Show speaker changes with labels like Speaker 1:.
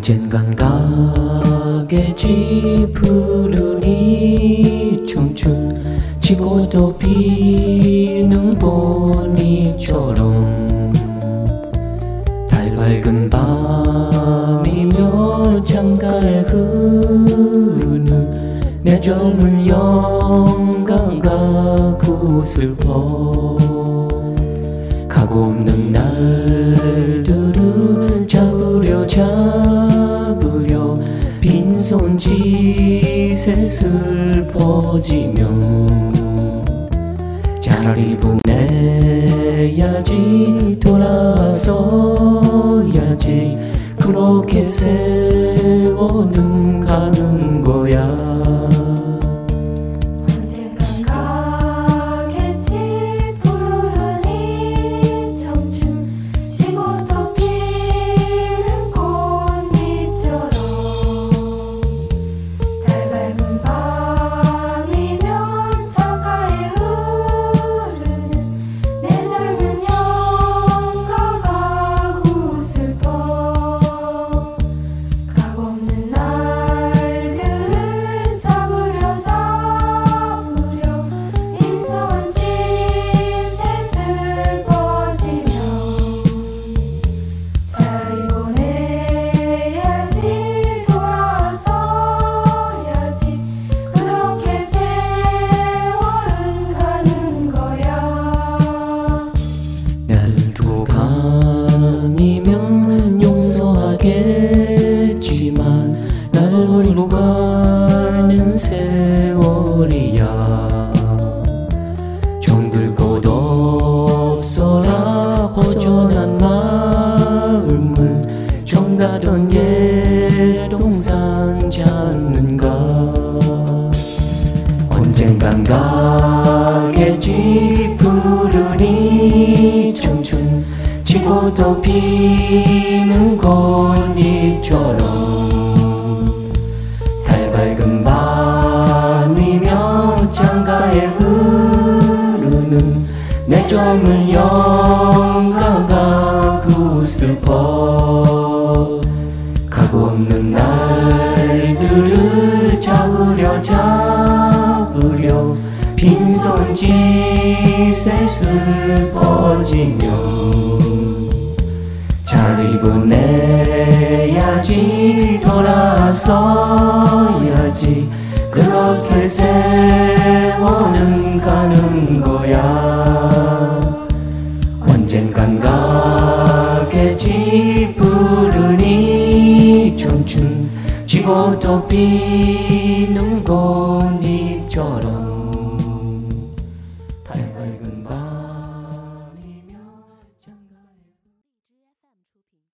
Speaker 1: 언젠간 가겠지 푸르니 청춘 지고도 피는 꽃잎처럼 달 밝은 밤이며 창가에 흐르는 내 젊은 영감과 구 슬퍼 가고 없는 날들을 잡으려 잡으려 빈손짓에 슬퍼지며 차라리 보내야지 돌아서야지. 그렇게 세월은 가는 거야 정들 곳 없어라. 허전한 마음을 정다던 예동산 찾는가? 언젠간 가겠지 푸르니 청춘 지고도 피는 꽃잎처럼 달 밝은 밤 내 젊은 영가가 구슬퍼. 가고 없는 날들을 잡으려 잡으려 빈손짓에 슬퍼지며. 잘 보내야지 돌아서야지 그렇게 세월은 가는 거야 언젠간 가겠지 푸르니 청춘 지고 또 피는 꽃잎처럼 달 밝은 밤